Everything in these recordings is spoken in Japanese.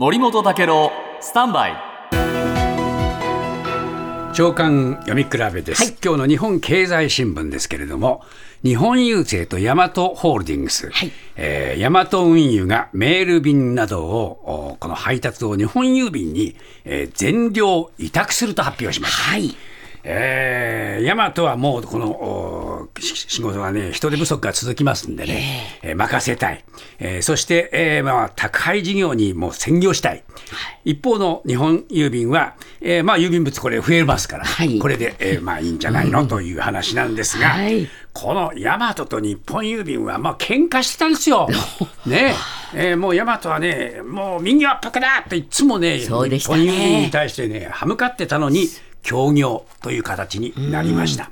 森本武郎スタンバイ。長官読み比べです、今日の日本経済新聞ですけれども日本郵政とヤマトホールディングス、はい。えーヤマト運輸がメール便などをおこの配達を日本郵便に、えー全量委託すると発表しました。はい。えー、ヤマトはもうこの仕事がね、人手不足が続きますんでね、えー任せたい、えーそして、えーまあ、宅配事業にも専業したい、一方の日本郵便は、えーまあ、郵便物、これ、増えますから、はいこれで、えーまあ、いいんじゃないの、という話なんですが、はいこのヤマトと日本郵便は、まあ喧嘩してたんですよ。ねえーもうヤマトはね、もう右はパクだっていつもね、ね日本郵便に対してね、歯向かってたのに、協業という形になりました。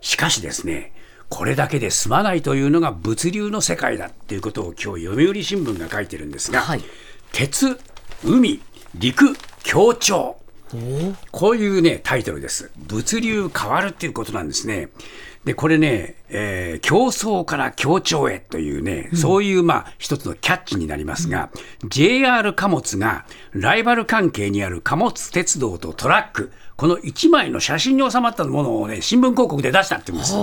しかしですね、これだけで済まないというのが物流の世界だっていうことを今日読売新聞が書いてるんですが、はい鉄、海、陸、協調。こういうね、タイトルです。物流変わるっていうことなんですね。で、これね、えー競争から協調へというね、そういうまあ一つのキャッチになりますが、JR 貨物がライバル関係にある貨物鉄道とトラック、この1枚の写真に収まったものをね、新聞広告で出したって言うんです。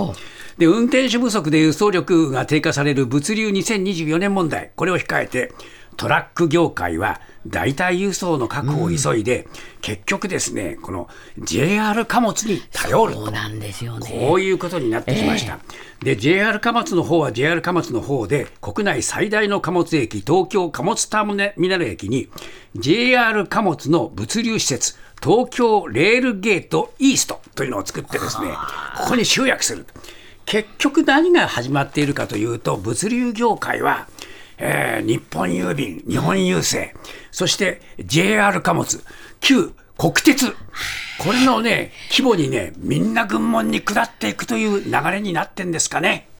で、運転手不足で輸送力が低下される物流2024年問題、これを控えて、トラック業界は代替輸送の確保を急いで、結局ですね、この JR 貨物に頼ると。そうなんですよね。こういうことになってきました。で、JR 貨物の方は JR 貨物の方で、国内最大の貨物駅、東京貨物ターミナル駅に、JR 貨物の物流施設、東京レールゲートイーストというのを作ってですね、ここに集約する。結局何が始まっているかというと、物流業界は、えー日本郵便、日本郵政、そして JR 貨物、旧国鉄、これのね、規模にね、みんな軍門に下っていくという流れになってんですかね。